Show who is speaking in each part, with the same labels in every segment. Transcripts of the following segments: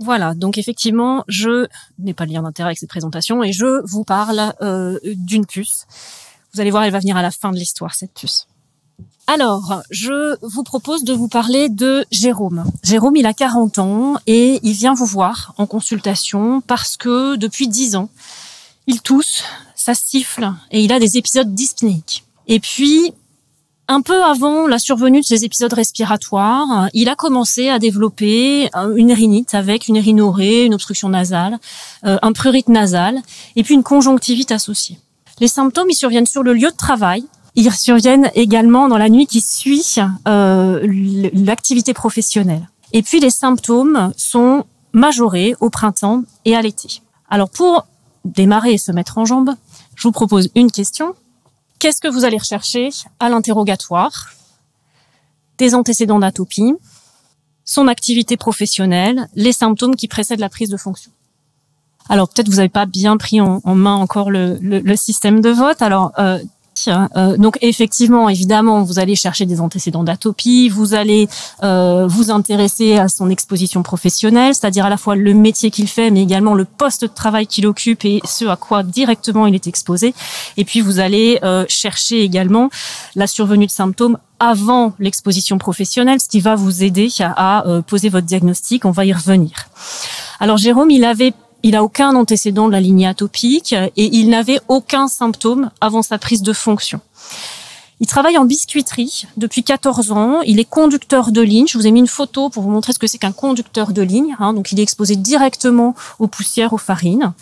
Speaker 1: Voilà, donc effectivement, je n'ai pas de lien d'intérêt avec cette présentation et je vous parle euh, d'une puce. Vous allez voir, elle va venir à la fin de l'histoire, cette puce. Alors, je vous propose de vous parler de Jérôme. Jérôme, il a 40 ans et il vient vous voir en consultation parce que depuis 10 ans, il tousse, ça siffle et il a des épisodes dyspnéiques. Et puis, un peu avant la survenue de ces épisodes respiratoires, il a commencé à développer une rhinite avec une rhinorrhée, une obstruction nasale, euh, un prurite nasal et puis une conjonctivite associée. Les symptômes, ils surviennent sur le lieu de travail, ils surviennent également dans la nuit qui suit euh, l'activité professionnelle. Et puis les symptômes sont majorés au printemps et à l'été. Alors pour démarrer et se mettre en jambe, je vous propose une question. Qu'est-ce que vous allez rechercher à l'interrogatoire? Des antécédents d'atopie, son activité professionnelle, les symptômes qui précèdent la prise de fonction. Alors peut-être vous n'avez pas bien pris en, main encore le, système de vote. Alors euh, euh, donc effectivement, évidemment, vous allez chercher des antécédents d'atopie, vous allez euh, vous intéresser à son exposition professionnelle, c'est-à-dire à la fois le métier qu'il fait, mais également le poste de travail qu'il occupe et ce à quoi directement il est exposé. Et puis vous allez euh, chercher également la survenue de symptômes avant l'exposition professionnelle, ce qui va vous aider à, à poser votre diagnostic. On va y revenir. Alors Jérôme, il avait il a aucun antécédent de la lignée atopique et il n'avait aucun symptôme avant sa prise de fonction. Il travaille en biscuiterie depuis 14 ans. Il est conducteur de ligne. Je vous ai mis une photo pour vous montrer ce que c'est qu'un conducteur de ligne. Hein. Donc, il est exposé directement aux poussières, aux farines.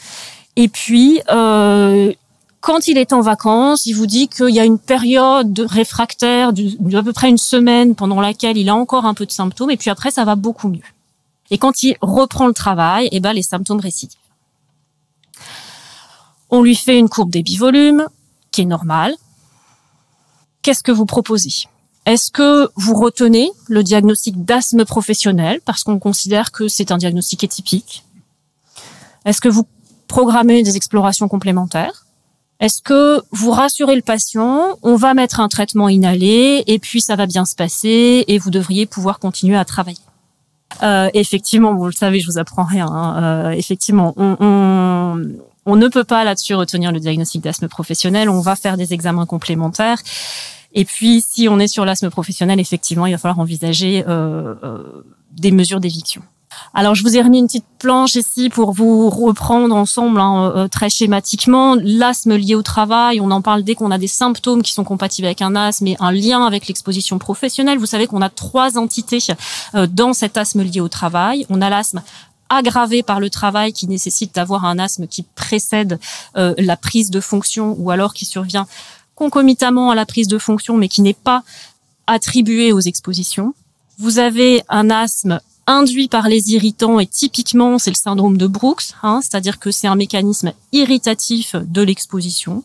Speaker 1: Et puis, euh, quand il est en vacances, il vous dit qu'il y a une période de réfractaire d'à peu près une semaine pendant laquelle il a encore un peu de symptômes. Et puis après, ça va beaucoup mieux. Et quand il reprend le travail, eh ben, les symptômes récidivent. On lui fait une courbe des bivolumes, qui est normale. Qu'est-ce que vous proposez? Est-ce que vous retenez le diagnostic d'asthme professionnel parce qu'on considère que c'est un diagnostic atypique? Est-ce que vous programmez des explorations complémentaires? Est-ce que vous rassurez le patient On va mettre un traitement inhalé et puis ça va bien se passer et vous devriez pouvoir continuer à travailler? Euh, effectivement, vous le savez, je vous apprends rien. Hein. Euh, effectivement, on, ne peut pas là-dessus retenir le diagnostic d'asthme professionnel. On va faire des examens complémentaires. Et puis, si on est sur l'asthme professionnel, effectivement, il va falloir envisager euh des mesures d'éviction. Alors, je vous ai remis une petite planche ici pour vous reprendre ensemble hein, euh, très schématiquement l'asthme lié au travail. On en parle dès qu'on a des symptômes qui sont compatibles avec un asthme et un lien avec l'exposition professionnelle. Vous savez qu'on a trois entités euh, dans cet asthme lié au travail. On a l'asthme aggravé par le travail qui nécessite d'avoir un asthme qui précède euh, la prise de fonction ou alors qui survient concomitamment à la prise de fonction mais qui n'est pas attribué aux expositions. Vous avez un asthme induit par les irritants et typiquement c'est le syndrome de Brooks, hein, c'est-à-dire que c'est un mécanisme irritatif de l'exposition.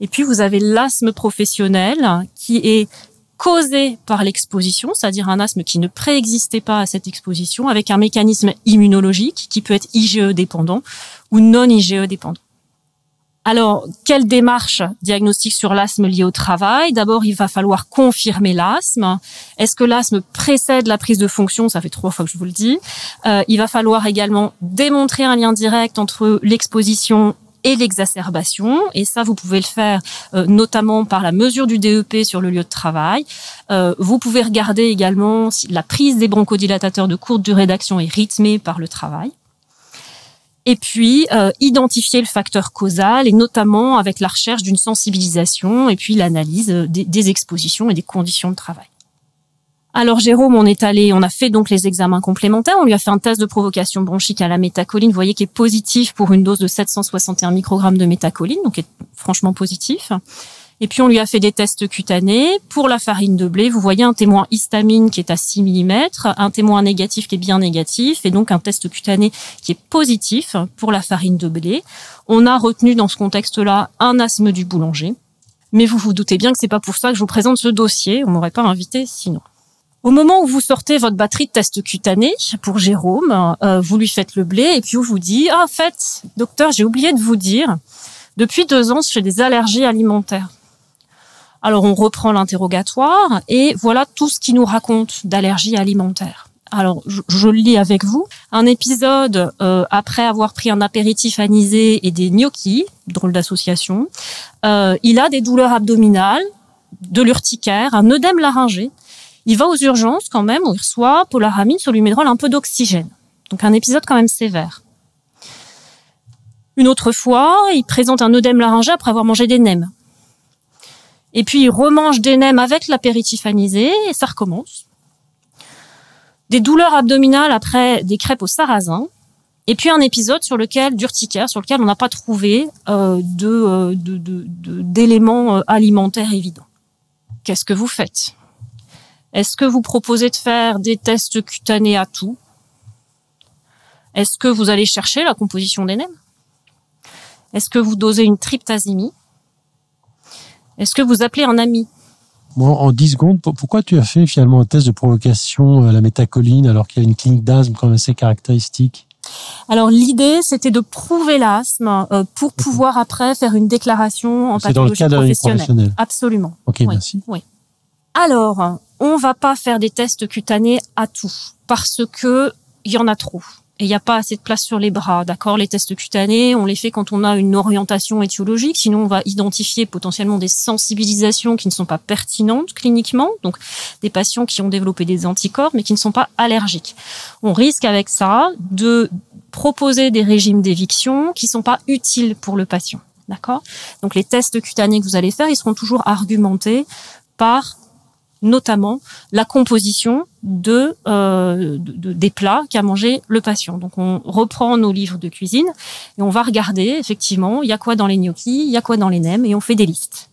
Speaker 1: Et puis vous avez l'asthme professionnel qui est causé par l'exposition, c'est-à-dire un asthme qui ne préexistait pas à cette exposition, avec un mécanisme immunologique qui peut être IgE dépendant ou non IgE dépendant. Alors, quelle démarche diagnostique sur l'asthme lié au travail? D'abord, il va falloir confirmer l'asthme. Est-ce que l'asthme précède la prise de fonction? Ça fait trois fois que je vous le dis. Euh, il va falloir également démontrer un lien direct entre l'exposition et l'exacerbation. Et ça, vous pouvez le faire euh, notamment par la mesure du DEP sur le lieu de travail. Euh, vous pouvez regarder également si la prise des bronchodilatateurs de courte durée d'action est rythmée par le travail et puis euh, identifier le facteur causal et notamment avec la recherche d'une sensibilisation et puis l'analyse euh, des, expositions et des conditions de travail. Alors Jérôme, on est allé, on a fait donc les examens complémentaires, on lui a fait un test de provocation bronchique à la métacoline, vous voyez qui est positif pour une dose de 761 microgrammes de métacoline, donc est franchement positif. Et puis on lui a fait des tests cutanés. Pour la farine de blé, vous voyez un témoin histamine qui est à 6 mm, un témoin négatif qui est bien négatif, et donc un test cutané qui est positif pour la farine de blé. On a retenu dans ce contexte-là un asthme du boulanger. Mais vous vous doutez bien que c'est pas pour ça que je vous présente ce dossier. On m'aurait pas invité sinon. Au moment où vous sortez votre batterie de test cutané pour Jérôme, euh, vous lui faites le blé et puis vous vous dit ah en fait docteur j'ai oublié de vous dire depuis deux ans je fais des allergies alimentaires. Alors on reprend l'interrogatoire et voilà tout ce qui nous raconte d'allergie alimentaire. Alors, je, le lis avec vous. Un épisode euh, après avoir pris un apéritif anisé et des gnocchis, drôle d'association. Euh, il a des douleurs abdominales, de l'urticaire, un œdème laryngé. Il va aux urgences quand même, où il reçoit polaramine, solumédrol, un peu d'oxygène. Donc un épisode quand même sévère. Une autre fois, il présente un œdème laryngé après avoir mangé des nems. Et puis il remange des nems avec l'apéritif anisé et ça recommence. Des douleurs abdominales après des crêpes au sarrasin, et puis un épisode sur lequel d'urticaire, sur lequel on n'a pas trouvé euh, de, d'éléments euh, alimentaires évidents. Qu'est-ce que vous faites? Est-ce que vous proposez de faire des tests cutanés à tout? Est-ce que vous allez chercher la composition des nems? Est-ce que vous dosez une tryptasémie Est-ce que vous appelez un ami
Speaker 2: en 10 secondes, pourquoi tu as fait finalement un test de provocation à la métacoline alors qu'il y a une clinique d'asthme quand même assez caractéristique?
Speaker 1: Alors l'idée, c'était de prouver l'asthme euh, pour pouvoir après faire une déclaration en pathologie dans le cadre professionnelle. Absolument.
Speaker 2: Ok, merci.
Speaker 1: Oui. Alors, on va pas faire des tests cutanés à tout parce que il y en a trop et il n'y a pas assez de place sur les bras. D'accord? Les tests cutanés, on les fait quand on a une orientation étiologique. Sinon, on va identifier potentiellement des sensibilisations qui ne sont pas pertinentes cliniquement. Donc, des patients qui ont développé des anticorps, mais qui ne sont pas allergiques. On risque avec ça de proposer des régimes d'éviction qui ne sont pas utiles pour le patient. D'accord? Donc, les tests cutanés que vous allez faire, ils seront toujours argumentés par notamment la composition de, euh, des plats qu'a mangé le patient. Donc on reprend nos livres de cuisine et on va regarder effectivement il y a quoi dans les gnocchis, il y a quoi dans les nems et on fait des listes.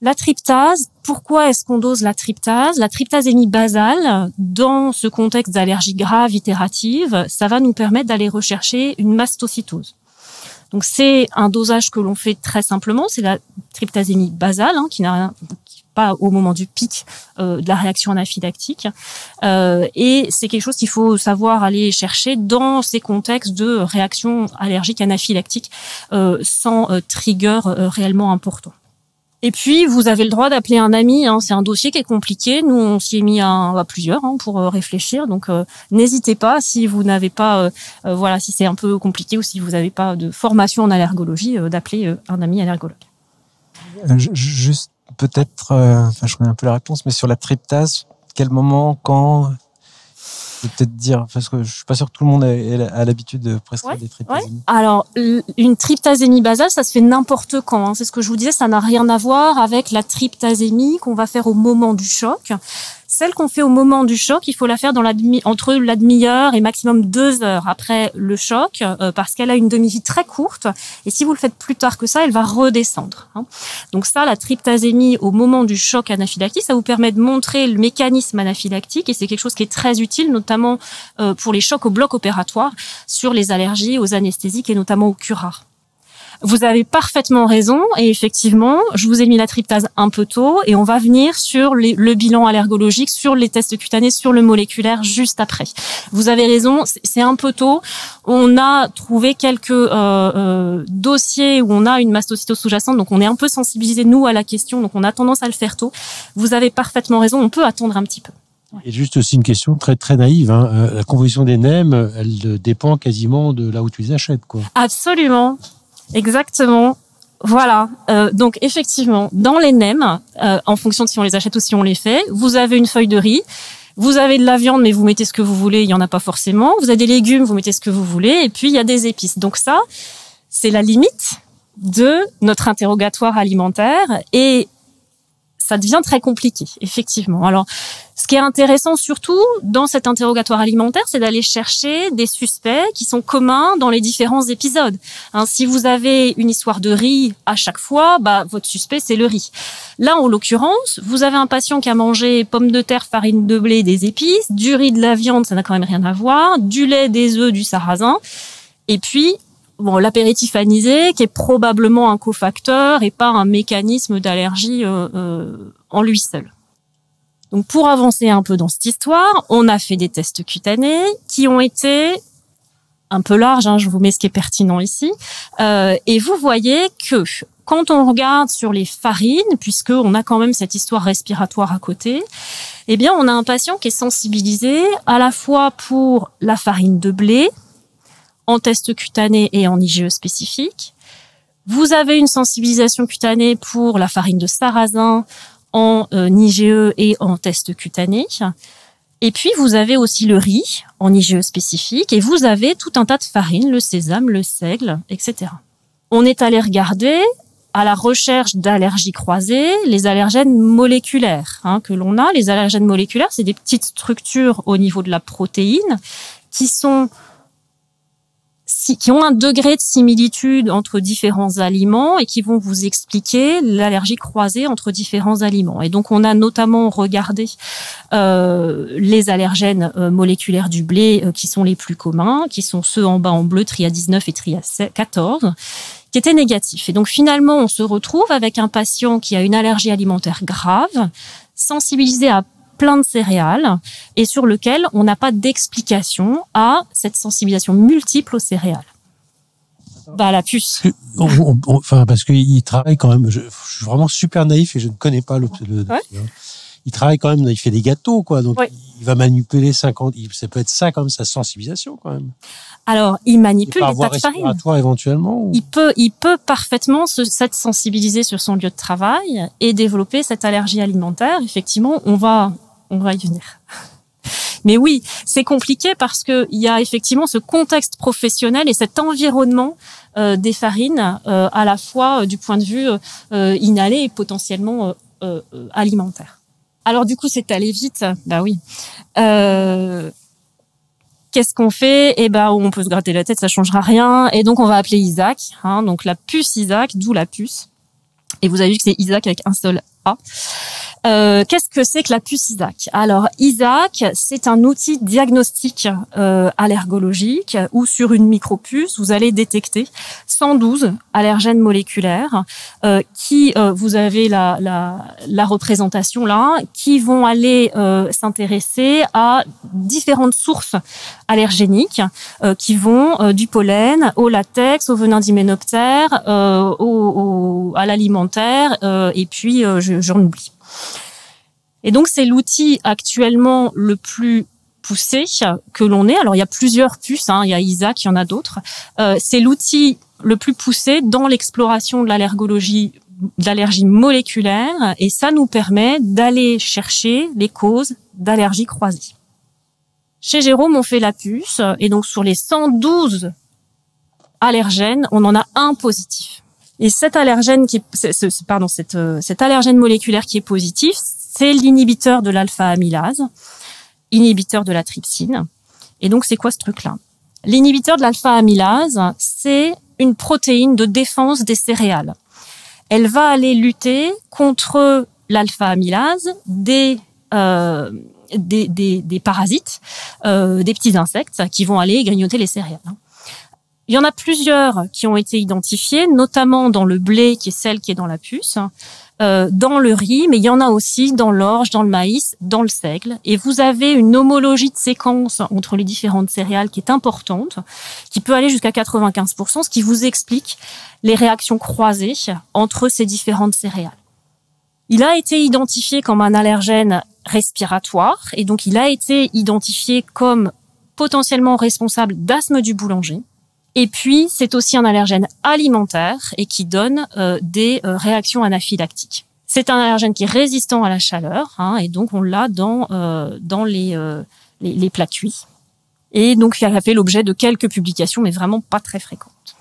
Speaker 1: La tryptase, pourquoi est-ce qu'on dose la tryptase La tryptasémie basale, dans ce contexte d'allergie grave itérative, ça va nous permettre d'aller rechercher une mastocytose. Donc c'est un dosage que l'on fait très simplement, c'est la tryptasémie basale, hein, qui n'a rien, au moment du pic euh, de la réaction anaphylactique. Euh, et c'est quelque chose qu'il faut savoir aller chercher dans ces contextes de réaction allergique anaphylactique euh, sans trigger réellement important. Et puis, vous avez le droit d'appeler un ami. Hein. C'est un dossier qui est compliqué. Nous, on s'y est mis à, plusieurs hein, pour réfléchir. Donc, n'hésitez pas si vous n'avez pas, voilà, si c'est un peu compliqué ou si vous n'avez pas de formation en allergologie, d'appeler un ami allergologue.
Speaker 3: Juste peut-être, euh, enfin, je connais un peu la réponse, mais sur la tryptase, quel moment, quand? Peut-être dire, parce que je suis pas sûr que tout le monde a, l'habitude de prescrire des tryptasémies.
Speaker 1: Alors, une tryptasémie basale, ça se fait n'importe quand. Hein. C'est ce que je vous disais, ça n'a rien à voir avec la tryptasémie qu'on va faire au moment du choc. Celle qu'on fait au moment du choc, il faut la faire dans la entre la demi-heure et maximum deux heures après le choc, euh, parce qu'elle a une demi-vie très courte. Et si vous le faites plus tard que ça, elle va redescendre. Hein. Donc ça, la tryptasémie au moment du choc anaphylactique, ça vous permet de montrer le mécanisme anaphylactique, et c'est quelque chose qui est très utile, notamment euh, pour les chocs au bloc opératoire, sur les allergies, aux anesthésiques et notamment au curare. Vous avez parfaitement raison et effectivement, je vous ai mis la tryptase un peu tôt et on va venir sur le bilan allergologique, sur les tests cutanés, sur le moléculaire juste après. Vous avez raison, c'est un peu tôt. On a trouvé quelques euh, euh, dossiers où on a une mastocytose sous-jacente, donc on est un peu sensibilisé nous à la question, donc on a tendance à le faire tôt. Vous avez parfaitement raison, on peut attendre un petit peu.
Speaker 2: Et juste aussi une question très très naïve. Hein. Euh, la composition des nems, elle dépend quasiment de là où tu les achètes, quoi.
Speaker 1: Absolument. Exactement. Voilà. Euh, donc effectivement, dans les nems, euh, en fonction de si on les achète ou si on les fait, vous avez une feuille de riz. Vous avez de la viande, mais vous mettez ce que vous voulez, il y en a pas forcément. Vous avez des légumes, vous mettez ce que vous voulez, et puis il y a des épices. Donc ça, c'est la limite de notre interrogatoire alimentaire. Et ça devient très compliqué, effectivement. Alors, ce qui est intéressant surtout dans cet interrogatoire alimentaire, c'est d'aller chercher des suspects qui sont communs dans les différents épisodes. Hein, si vous avez une histoire de riz à chaque fois, bah, votre suspect, c'est le riz. Là, en l'occurrence, vous avez un patient qui a mangé pommes de terre, farine de blé, des épices, du riz, de la viande, ça n'a quand même rien à voir, du lait, des œufs, du sarrasin, et puis bon, l'apéritif anisé, qui est probablement un cofacteur et pas un mécanisme d'allergie euh, euh, en lui seul. Donc pour avancer un peu dans cette histoire, on a fait des tests cutanés qui ont été un peu large, hein, je vous mets ce qui est pertinent ici. Euh, et vous voyez que quand on regarde sur les farines, puisque on a quand même cette histoire respiratoire à côté, eh bien, on a un patient qui est sensibilisé à la fois pour la farine de blé, en test cutané et en IgE spécifique. Vous avez une sensibilisation cutanée pour la farine de sarrasin en euh, IgE et en test cutané. Et puis, vous avez aussi le riz en IgE spécifique et vous avez tout un tas de farines, le sésame, le seigle, etc. On est allé regarder à la recherche d'allergies croisées les allergènes moléculaires hein, que l'on a. Les allergènes moléculaires, c'est des petites structures au niveau de la protéine qui sont qui ont un degré de similitude entre différents aliments et qui vont vous expliquer l'allergie croisée entre différents aliments. Et donc, on a notamment regardé euh, les allergènes euh, moléculaires du blé euh, qui sont les plus communs, qui sont ceux en bas en bleu, TRIA 19 et TRIA 14 qui étaient négatifs. Et donc finalement, on se retrouve avec un patient qui a une allergie alimentaire grave, sensibilisé à plein de céréales et sur lequel on n'a pas d'explication à cette sensibilisation multiple aux céréales. Bah la puce.
Speaker 2: enfin parce qu'il travaille quand même. Je, suis vraiment super naïf et je ne connais pas le. Il travaille quand même. Il fait des gâteaux quoi. Donc il va manipuler 50. Ça peut être ça comme sa sensibilisation quand même.
Speaker 1: Alors, il manipule des tas de farine.
Speaker 2: éventuellement.
Speaker 1: Il peut, il peut parfaitement s'être sensibilisé sur son lieu de travail et développer cette allergie alimentaire. Effectivement, on va, on va y venir. Mais oui, c'est compliqué parce que il y a effectivement ce contexte professionnel et cet environnement euh, des farines euh, à la fois euh, du point de vue inhalé et potentiellement alimentaire. Alors du coup, c'est allé vite. Bah oui. Qu'est-ce qu'on fait? Eh ben, on peut se gratter la tête, ça changera rien. Et donc, on va appeler Isaac. Hein, donc la puce Isaac, d'où la puce. Et vous avez vu que c'est Isaac avec un seul A. Euh, qu'est-ce que c'est que la puce Isaac? Alors Isaac, c'est un outil diagnostique euh, allergologique où sur une micropuce, vous allez détecter 112 allergènes moléculaires euh, qui, euh, vous avez la, la, la, représentation là, qui vont aller euh, s'intéresser à différentes sources allergéniques qui vont du pollen au latex, au venin d'hyménoptère, au, au, à l'alimentaire et puis j'en oublie. Et donc c'est l'outil actuellement le plus poussé que l'on ait. Alors il y a plusieurs puces, hein. il y a Isaac, il y en a d'autres. Euh, c'est l'outil le plus poussé dans l'exploration de l'allergologie d'allergie moléculaire et ça nous permet d'aller chercher les causes d'allergies croisées. Chez Jérôme, on fait la puce et donc sur les 112 allergènes, on en a un positif. Et cet allergène qui est, pardon, euh, cet allergène moléculaire qui est positif, c'est l'inhibiteur de l'alpha-amylase, inhibiteur de la trypsine. Et donc, c'est quoi ce truc-là? L'inhibiteur de l'alpha-amylase, c'est une protéine de défense des céréales. Elle va aller lutter contre l'alpha-amylase des, euh, des, des, des, parasites, euh, des petits insectes qui vont aller grignoter les céréales. Il y en a plusieurs qui ont été identifiés, notamment dans le blé, qui est celle qui est dans la puce, euh, dans le riz, mais il y en a aussi dans l'orge, dans le maïs, dans le seigle. Et vous avez une homologie de séquence entre les différentes céréales qui est importante, qui peut aller jusqu'à 95%, ce qui vous explique les réactions croisées entre ces différentes céréales. Il a été identifié comme un allergène respiratoire et donc il a été identifié comme potentiellement responsable d'asthme du boulanger. Et puis, c'est aussi un allergène alimentaire et qui donne euh, des euh, réactions anaphylactiques. C'est un allergène qui est résistant à la chaleur, hein, et donc on l'a dans euh, dans les, les, les plats cuits. Et donc, il a fait l'objet de quelques publications, mais vraiment pas très fréquentes.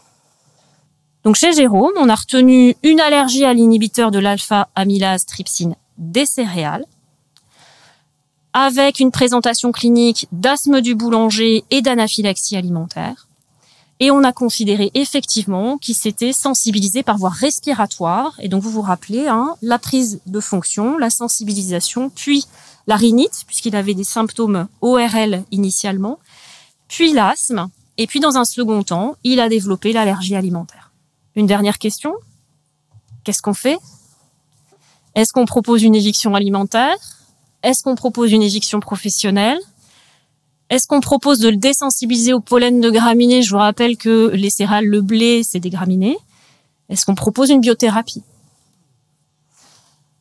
Speaker 1: Donc, chez Jérôme, on a retenu une allergie à l'inhibiteur de l'alpha-amylase trypsine des céréales, avec une présentation clinique d'asthme du boulanger et d'anaphylaxie alimentaire. Et on a considéré effectivement qu'il s'était sensibilisé par voie respiratoire. Et donc vous vous rappelez, hein, la prise de fonction, la sensibilisation, puis la rhinite, puisqu'il avait des symptômes ORL initialement, puis l'asthme, et puis dans un second temps, il a développé l'allergie alimentaire. Une dernière question, qu'est-ce qu'on fait? Est-ce qu'on propose une éviction alimentaire? Est-ce qu'on propose une éviction professionnelle? Est-ce qu'on propose de le désensibiliser au pollen de graminées Je vous rappelle que les céréales, le blé, c'est des graminées. Est-ce qu'on propose une biothérapie?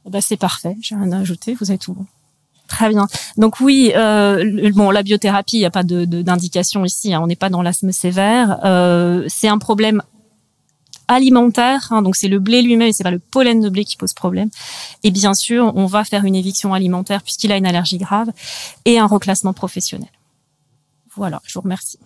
Speaker 1: Eh ben, C'est parfait, j'ai rien à ajouter, vous avez tout bon. Très bien. Donc oui, euh, bon, la biothérapie, il n'y a pas d'indication ici. Hein, on n'est pas dans l'asthme sévère. Euh, c'est un problème alimentaire. Hein, donc c'est le blé lui-même, c'est pas le pollen de blé qui pose problème. Et bien sûr, on va faire une éviction alimentaire puisqu'il a une allergie grave et un reclassement professionnel. Voilà, je vous remercie.